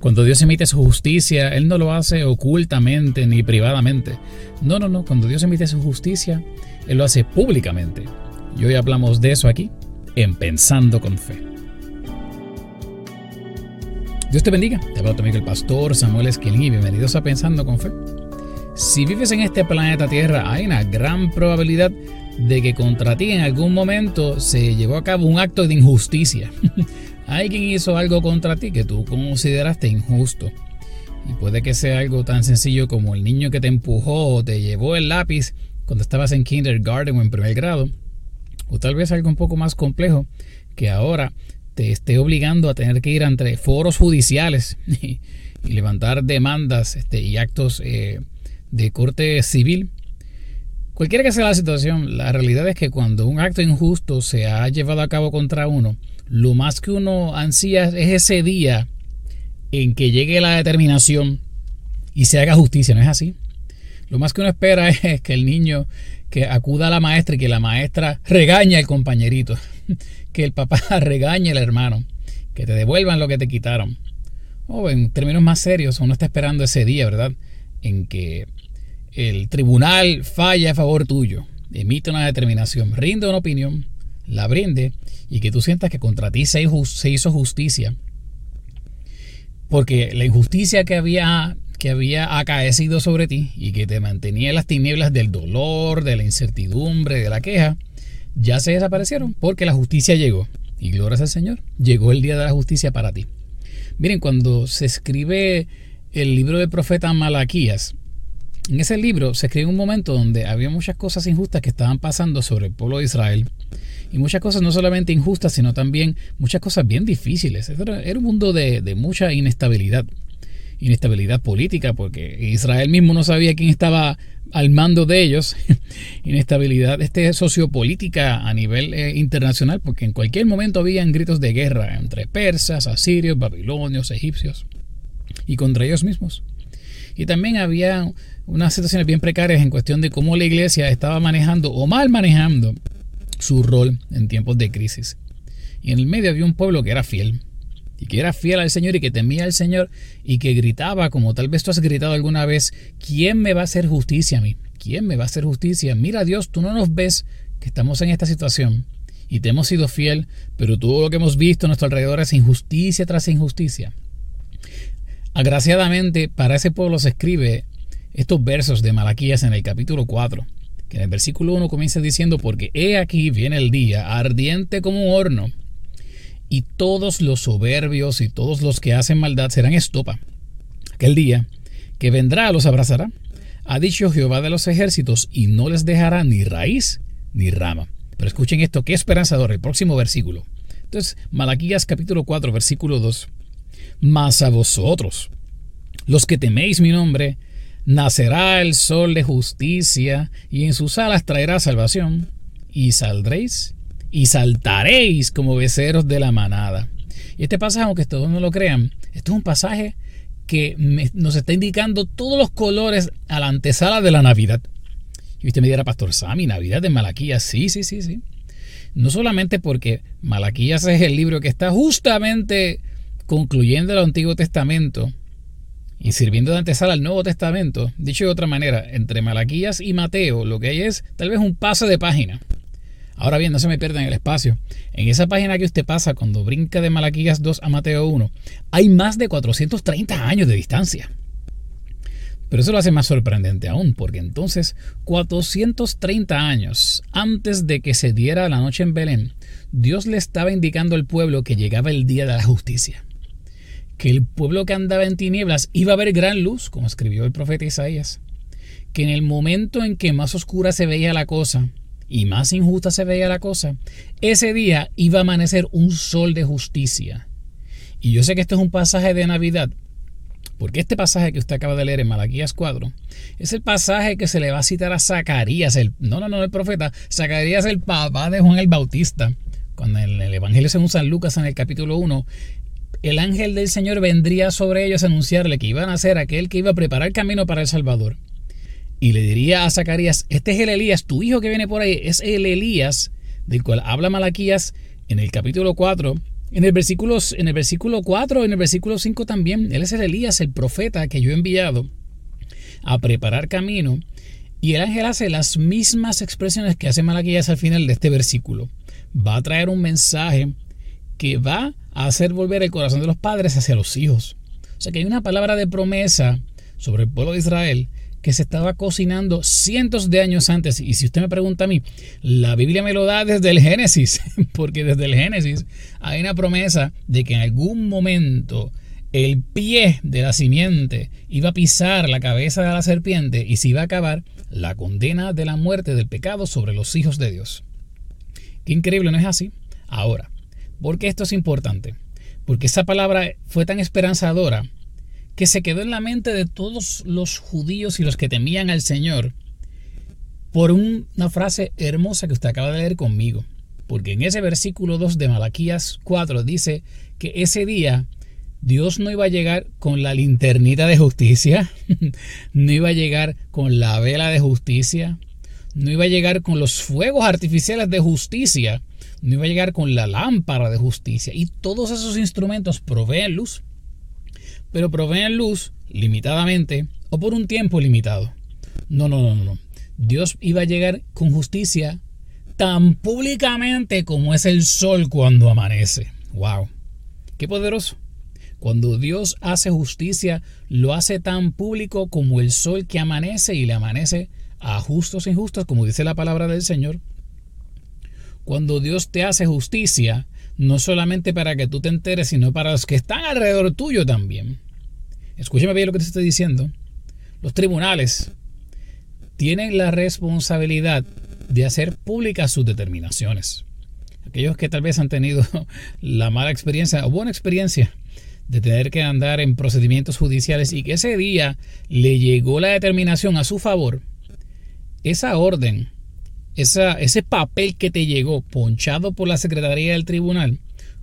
Cuando Dios emite su justicia, Él no lo hace ocultamente ni privadamente. No, no, no. Cuando Dios emite su justicia, Él lo hace públicamente. Y hoy hablamos de eso aquí, en Pensando con Fe. Dios te bendiga. Te habla tu amigo el pastor Samuel Esquilín y bienvenidos a Pensando con Fe. Si vives en este planeta Tierra, hay una gran probabilidad de que contra ti en algún momento se llevó a cabo un acto de injusticia. Alguien hizo algo contra ti que tú consideraste injusto. Y puede que sea algo tan sencillo como el niño que te empujó o te llevó el lápiz cuando estabas en kindergarten o en primer grado. O tal vez algo un poco más complejo que ahora te esté obligando a tener que ir ante foros judiciales y, levantar demandas este, y actos eh, de corte civil. Cualquiera que sea la situación, la realidad es que cuando un acto injusto se ha llevado a cabo contra uno, lo más que uno ansía es ese día en que llegue la determinación y se haga justicia, ¿no es así? Lo más que uno espera es que el niño que acuda a la maestra y que la maestra regañe al compañerito, que el papá regañe al hermano, que te devuelvan lo que te quitaron. O en términos más serios, uno está esperando ese día, ¿verdad? En que el tribunal falla a favor tuyo, emite una determinación, rinde una opinión la brinde y que tú sientas que contra ti se, hizo justicia. Porque la injusticia que había, que había acaecido sobre ti y que te mantenía en las tinieblas del dolor, de la incertidumbre, de la queja, ya se desaparecieron porque la justicia llegó. Y gloria al Señor, llegó el día de la justicia para ti. Miren, cuando se escribe el libro del profeta Malaquías, en ese libro se escribe un momento donde había muchas cosas injustas que estaban pasando sobre el pueblo de Israel y muchas cosas no solamente injustas, sino también muchas cosas bien difíciles. Era un mundo de, mucha inestabilidad. Inestabilidad política, porque Israel mismo no sabía quién estaba al mando de ellos. Inestabilidad este, sociopolítica a nivel eh, internacional, porque en cualquier momento habían gritos de guerra entre persas, asirios, babilonios, egipcios y contra ellos mismos. Y también había unas situaciones bien precarias en cuestión de cómo la iglesia estaba manejando o mal manejando su rol en tiempos de crisis. Y en el medio había un pueblo que era fiel, y que era fiel al Señor y que temía al Señor y que gritaba, como tal vez tú has gritado alguna vez, ¿quién me va a hacer justicia a mí? ¿Quién me va a hacer justicia? Mira Dios, tú no nos ves que estamos en esta situación y te hemos sido fiel, pero todo lo que hemos visto a nuestro alrededor es injusticia tras injusticia. Agraciadamente para ese pueblo se escribe estos versos de Malaquías en el capítulo 4 que en el versículo 1 comienza diciendo, porque he aquí viene el día, ardiente como un horno, y todos los soberbios y todos los que hacen maldad serán estopa. Aquel día que vendrá los abrazará, ha dicho Jehová de los ejércitos, y no les dejará ni raíz ni rama. Pero escuchen esto, qué esperanzador, el próximo versículo. Entonces, Malaquías capítulo 4, versículo 2. Mas a vosotros, los que teméis mi nombre, nacerá el sol de justicia, y en sus alas traerá salvación, y saldréis y saltaréis como becerros de la manada. Y este pasaje, aunque todos no lo crean, esto es un pasaje que nos está indicando todos los colores a la antesala de la Navidad. Y usted me dirá, Pastor Sami, Navidad de Malaquías. Sí, sí, sí, sí. No solamente porque Malaquías es el libro que está justamente concluyendo el Antiguo Testamento y sirviendo de antesala al Nuevo Testamento, dicho de otra manera, entre Malaquías y Mateo, lo que hay es tal vez un paso de página. Ahora bien, no se me pierdan el espacio. En esa página que usted pasa cuando brinca de Malaquías 2 a Mateo 1, hay más de 430 años de distancia. Pero eso lo hace más sorprendente aún, porque entonces, 430 años antes de que se diera la noche en Belén, Dios le estaba indicando al pueblo que llegaba el día de la justicia que el pueblo que andaba en tinieblas iba a ver gran luz, como escribió el profeta Isaías, que en el momento en que más oscura se veía la cosa y más injusta se veía la cosa, ese día iba a amanecer un sol de justicia. Y yo sé que este es un pasaje de Navidad, porque este pasaje que usted acaba de leer en Malaquías 4 es el pasaje que se le va a citar a Zacarías, el, no, no, no, el profeta, Zacarías el papá de Juan el Bautista. Cuando en el Evangelio según San Lucas en el capítulo 1 el ángel del Señor vendría sobre ellos a anunciarle que iban a ser aquel que iba a preparar camino para el Salvador. Y le diría a Zacarías, este es el Elías, tu hijo que viene por ahí, es el Elías del cual habla Malaquías en el capítulo 4, En el, versículo, en el versículo 4, en el versículo 5 también, Él es el Elías, el profeta que yo he enviado a preparar camino. Y el ángel hace las mismas expresiones que hace Malaquías al final de este versículo. Va a traer un mensaje que va a hacer volver el corazón de los padres hacia los hijos. O sea que hay una palabra de promesa sobre el pueblo de Israel que se estaba cocinando cientos de años antes. Y si usted me pregunta a mí, la Biblia me lo da desde el Génesis, porque desde el Génesis hay una promesa de que en algún momento el pie de la simiente iba a pisar la cabeza de la serpiente y se iba a acabar la condena de la muerte del pecado sobre los hijos de Dios. Qué increíble, ¿no es así? Ahora, ¿por qué esto es importante? Porque esa palabra fue tan esperanzadora que se quedó en la mente de todos los judíos y los que temían al Señor por una frase hermosa que usted acaba de leer conmigo. Porque en ese versículo 2 de Malaquías 4 dice que ese día Dios no iba a llegar con la linternita de justicia, no iba a llegar con la vela de justicia, no iba a llegar con los fuegos artificiales de justicia, no iba a llegar con la lámpara de justicia. Y todos esos instrumentos proveen luz, pero proveen luz limitadamente o por un tiempo limitado. No, no, no, no. Dios iba a llegar con justicia tan públicamente como es el sol cuando amanece. ¡Wow! ¡Qué poderoso! Cuando Dios hace justicia, lo hace tan público como el sol que amanece y le amanece a justos e injustos, como dice la palabra del Señor. Cuando Dios te hace justicia, no solamente para que tú te enteres, sino para los que están alrededor tuyo también. Escúchame bien lo que te estoy diciendo. Los tribunales tienen la responsabilidad de hacer públicas sus determinaciones. Aquellos que tal vez han tenido la mala experiencia o buena experiencia de tener que andar en procedimientos judiciales y que ese día le llegó la determinación a su favor, esa orden ese papel que te llegó ponchado por la Secretaría del Tribunal,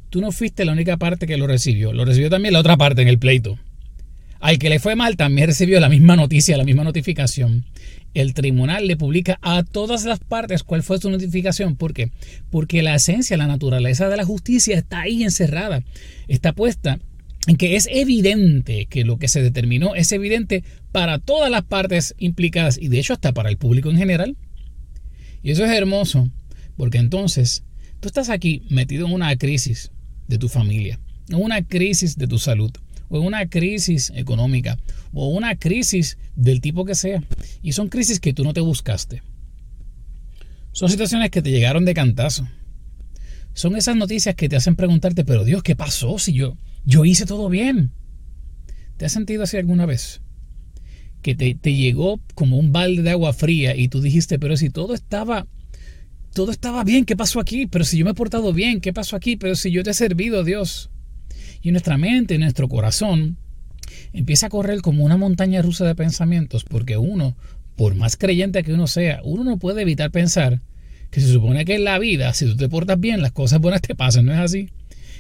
tú no fuiste la única parte que lo recibió, lo recibió también la otra parte en el pleito. Al que le fue mal también recibió la misma noticia, la misma notificación. El tribunal le publica a todas las partes cuál fue su notificación. ¿Por qué? Porque la esencia, la naturaleza de la justicia está ahí encerrada. Está puesta que es evidente que lo que se determinó es evidente para todas las partes implicadas y de hecho hasta para el público en general. Y eso es hermoso, porque entonces tú estás aquí metido en una crisis de tu familia, en una crisis de tu salud, o en una crisis económica, o una crisis del tipo que sea. Y son crisis que tú no te buscaste. Son situaciones que te llegaron de cantazo. Son esas noticias que te hacen preguntarte, pero Dios, ¿qué pasó si yo, yo hice todo bien? ¿Te has sentido así alguna vez? que te, llegó como un balde de agua fría y tú dijiste, pero si todo estaba, todo estaba bien, ¿qué pasó aquí? Pero si yo me he portado bien, ¿qué pasó aquí? Pero si yo te he servido, Dios. Y nuestra mente, nuestro corazón, empieza a correr como una montaña rusa de pensamientos, porque uno, por más creyente que uno sea, uno no puede evitar pensar que se supone que en la vida, si tú te portas bien, las cosas buenas te pasan, ¿no es así?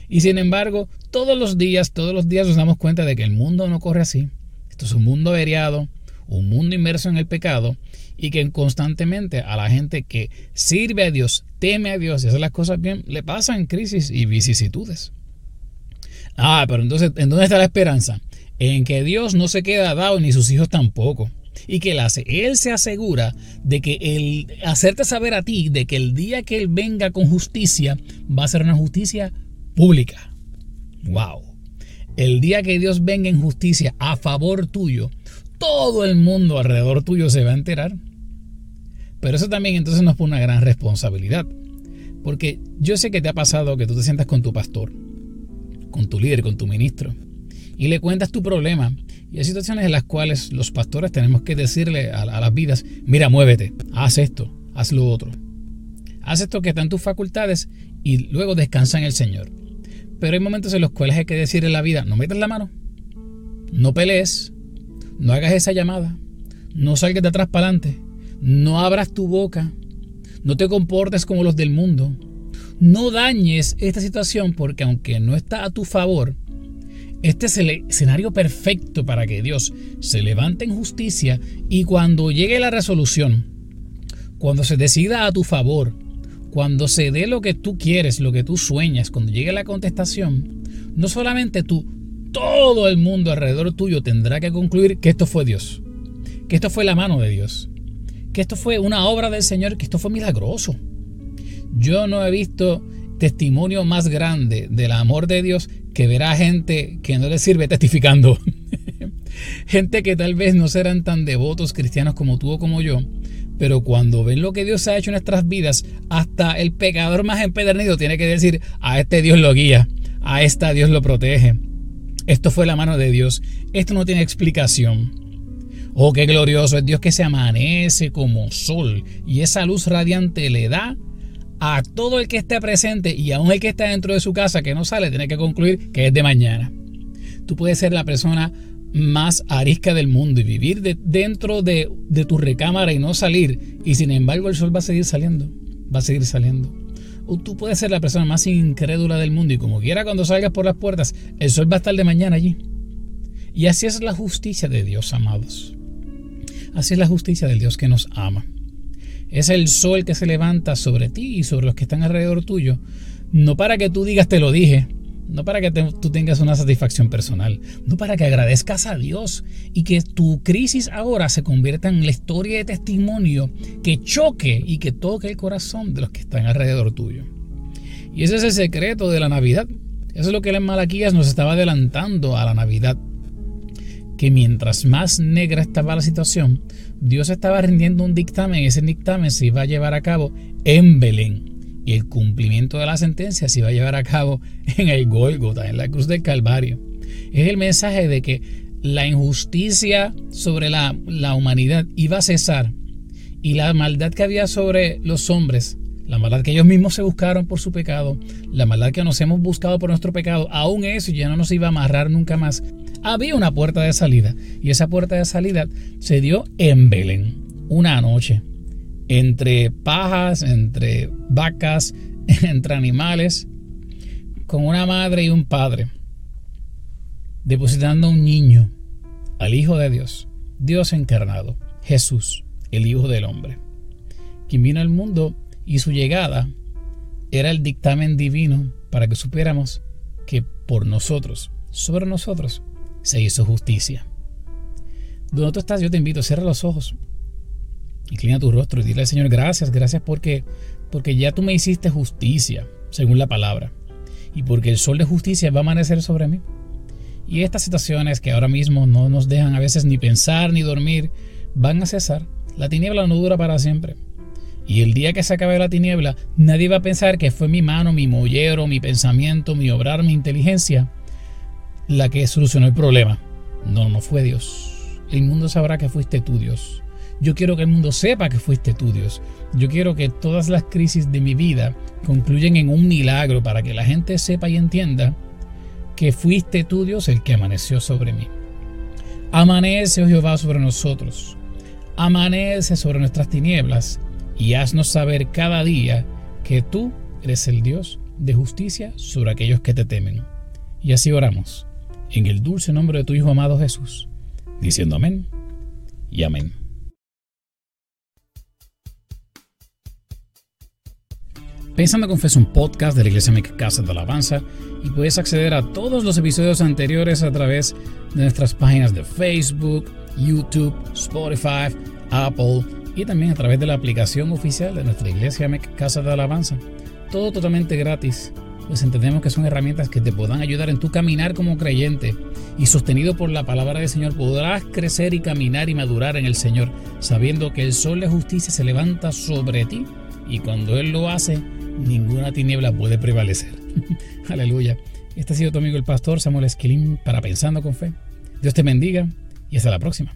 Y sin embargo, todos los días, todos los días nos damos cuenta de que el mundo no corre así. Esto es un mundo averiado, un mundo inmerso en el pecado y que constantemente a la gente que sirve a Dios, teme a Dios y hace las cosas bien, le pasan crisis y vicisitudes. Ah, pero entonces, ¿en dónde está la esperanza? En que Dios no se queda dado ni sus hijos tampoco. ¿Y que Él hace? Él se asegura de que el hacerte saber a ti de que el día que Él venga con justicia va a ser una justicia pública. ¡Wow! El día que Dios venga en justicia a favor tuyo, todo el mundo alrededor tuyo se va a enterar. Pero eso también entonces nos pone una gran responsabilidad. Porque yo sé que te ha pasado que tú te sientas con tu pastor, con tu líder, con tu ministro, y le cuentas tu problema. Y hay situaciones en las cuales los pastores tenemos que decirle a, las vidas, mira, muévete, haz esto, haz lo otro. Haz esto que está en tus facultades y luego descansa en el Señor. Pero hay momentos en los cuales hay que decirle a la vida, no metas la mano, no pelees, no hagas esa llamada. No salgas de atrás para adelante. No abras tu boca. No te comportes como los del mundo. No dañes esta situación porque aunque no está a tu favor, este es el escenario perfecto para que Dios se levante en justicia y cuando llegue la resolución, cuando se decida a tu favor, cuando se dé lo que tú quieres, lo que tú sueñas, cuando llegue la contestación, no solamente tú, todo el mundo alrededor tuyo tendrá que concluir que esto fue Dios, que esto fue la mano de Dios, que esto fue una obra del Señor, que esto fue milagroso. Yo no he visto testimonio más grande del amor de Dios que ver a gente que no le sirve testificando. gente que tal vez no serán tan devotos cristianos como tú o como yo, pero cuando ven lo que Dios ha hecho en nuestras vidas, hasta el pecador más empedernido tiene que decir, a este Dios lo guía, a esta Dios lo protege. Esto fue la mano de Dios. Esto no tiene explicación. Oh, qué glorioso es Dios que se amanece como sol y esa luz radiante le da a todo el que esté presente y aún el que está dentro de su casa que no sale, tiene que concluir que es de mañana. Tú puedes ser la persona más arisca del mundo y vivir dentro de, de tu recámara y no salir y sin embargo el sol va a seguir saliendo, va a seguir saliendo. O tú puedes ser la persona más incrédula del mundo y como quiera cuando salgas por las puertas, el sol va a estar de mañana allí. Y así es la justicia de Dios, amados. Así es la justicia del Dios que nos ama. Es el sol que se levanta sobre ti y sobre los que están alrededor tuyo, no para que tú digas te lo dije, no para que tú tengas una satisfacción personal, no para que agradezcas a Dios y que tu crisis ahora se convierta en la historia de testimonio que choque y que toque el corazón de los que están alrededor tuyo. Y ese es el secreto de la Navidad. Eso es lo que en Malaquías nos estaba adelantando a la Navidad. Que mientras más negra estaba la situación, Dios estaba rindiendo un dictamen y ese dictamen se iba a llevar a cabo en Belén y el cumplimiento de la sentencia se iba a llevar a cabo en el Gólgota, en la cruz del Calvario. Es el mensaje de que la injusticia sobre la, la humanidad iba a cesar y la maldad que había sobre los hombres, la maldad que ellos mismos se buscaron por su pecado, la maldad que nos hemos buscado por nuestro pecado, aún eso ya no nos iba a amarrar nunca más. Había una puerta de salida y esa puerta de salida se dio en Belén, una noche entre pajas, entre vacas, entre animales, con una madre y un padre, depositando un niño al Hijo de Dios, Dios encarnado, Jesús, el Hijo del Hombre, quien vino al mundo y su llegada era el dictamen divino para que supiéramos que por nosotros, sobre nosotros, se hizo justicia. Donde tú estás, yo te invito, cierra los ojos Inclina tu rostro y dile Señor gracias, gracias porque, porque ya tú me hiciste justicia, según la palabra. Y porque el sol de justicia va a amanecer sobre mí. Y estas situaciones que ahora mismo no nos dejan a veces ni pensar ni dormir, van a cesar. La tiniebla no dura para siempre. Y el día que se acabe la tiniebla, nadie va a pensar que fue mi mano, mi mollero, mi pensamiento, mi obrar, mi inteligencia la que solucionó el problema. No, no fue Dios. El mundo sabrá que fuiste tú, Dios. Yo quiero que el mundo sepa que fuiste tú, Dios. Yo quiero que todas las crisis de mi vida concluyan en un milagro para que la gente sepa y entienda que fuiste tú, Dios, el que amaneció sobre mí. Amanece, oh Jehová, sobre nosotros. Amanece sobre nuestras tinieblas y haznos saber cada día que tú eres el Dios de justicia sobre aquellos que te temen. Y así oramos, en el dulce nombre de tu Hijo amado Jesús, diciendo amén y amén. Pensando con Fe es un podcast de la Iglesia Casa de Alabanza y puedes acceder a todos los episodios anteriores a través de nuestras páginas de Facebook, YouTube, Spotify, Apple y también a través de la aplicación oficial de nuestra Iglesia Casa de Alabanza. Todo totalmente gratis, pues entendemos que son herramientas que te puedan ayudar en tu caminar como creyente y sostenido por la palabra del Señor podrás crecer y caminar y madurar en el Señor, sabiendo que el sol de justicia se levanta sobre ti y cuando Él lo hace, ninguna tiniebla puede prevalecer. Aleluya. Este ha sido tu amigo el pastor Samuel Esquilín para Pensando con Fe. Dios te bendiga y hasta la próxima.